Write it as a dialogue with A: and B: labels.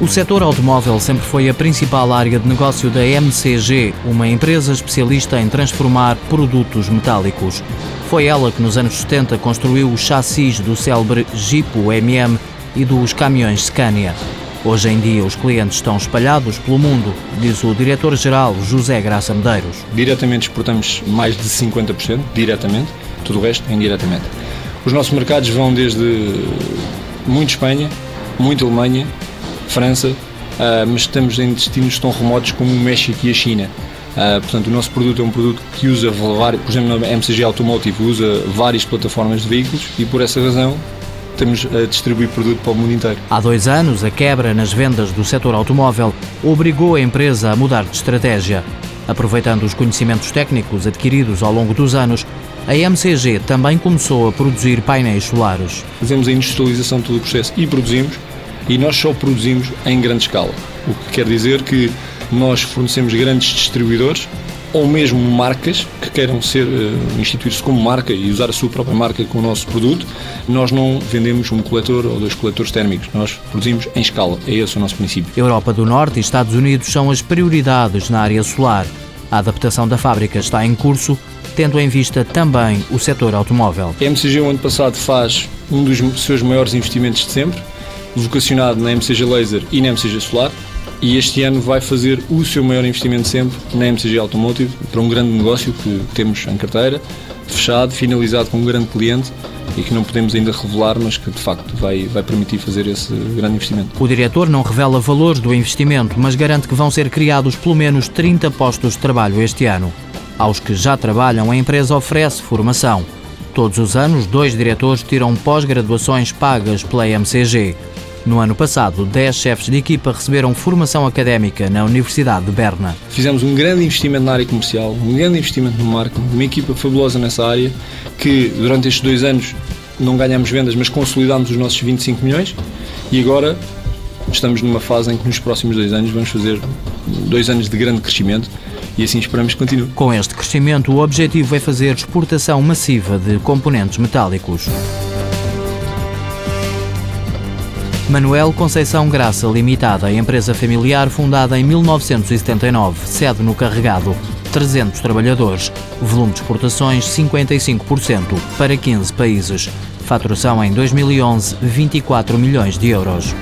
A: O setor automóvel sempre foi a principal área de negócio da MCG, uma empresa especialista em transformar produtos metálicos. Foi ela que nos anos 70 construiu os chassis do célebre Jeep MM e dos caminhões Scania. Hoje em dia, os clientes estão espalhados pelo mundo, diz o diretor-geral José Graça Medeiros.
B: Diretamente exportamos mais de 50%, diretamente, tudo o resto indiretamente. Os nossos mercados vão desde muito Espanha, muito Alemanha, França, uh, mas estamos em destinos tão remotos como o México e a China. Uh, portanto, o nosso produto é um produto que usa, vários, por exemplo, na MCG Automotive, usa várias plataformas de veículos e por essa razão estamos a distribuir produto para o mundo inteiro.
A: Há dois anos, a quebra nas vendas do setor automóvel obrigou a empresa a mudar de estratégia. Aproveitando os conhecimentos técnicos adquiridos ao longo dos anos, a MCG também começou a produzir painéis solares.
B: Fazemos a industrialização de todo o processo e produzimos e nós só produzimos em grande escala. O que quer dizer que nós fornecemos grandes distribuidores ou mesmo marcas que queiram ser uh, instituir-se como marca e usar a sua própria marca com o nosso produto, nós não vendemos um coletor ou dois coletores térmicos, nós produzimos em escala, é esse o nosso princípio.
A: Europa do Norte e Estados Unidos são as prioridades na área solar. A adaptação da fábrica está em curso, tendo em vista também o setor automóvel.
B: A MCG, o ano passado, faz um dos seus maiores investimentos de sempre, vocacionado na MCG Laser e na MCG Solar. E este ano vai fazer o seu maior investimento sempre na MCG Automotive para um grande negócio que temos em carteira, fechado, finalizado com um grande cliente e que não podemos ainda revelar, mas que de facto vai, vai permitir fazer esse grande investimento.
A: O diretor não revela valores do investimento, mas garante que vão ser criados pelo menos 30 postos de trabalho este ano. Aos que já trabalham, a empresa oferece formação. Todos os anos, dois diretores tiram pós-graduações pagas pela MCG. No ano passado, 10 chefes de equipa receberam formação académica na Universidade de Berna.
B: Fizemos um grande investimento na área comercial, um grande investimento no marketing, uma equipa fabulosa nessa área, que durante estes dois anos não ganhamos vendas, mas consolidámos os nossos 25 milhões e agora estamos numa fase em que nos próximos dois anos vamos fazer dois anos de grande crescimento e assim esperamos que continue.
A: Com este crescimento, o objetivo é fazer exportação massiva de componentes metálicos. Manuel Conceição Graça Limitada, empresa familiar fundada em 1979, sede no Carregado, 300 trabalhadores, volume de exportações 55% para 15 países, faturação em 2011 24 milhões de euros.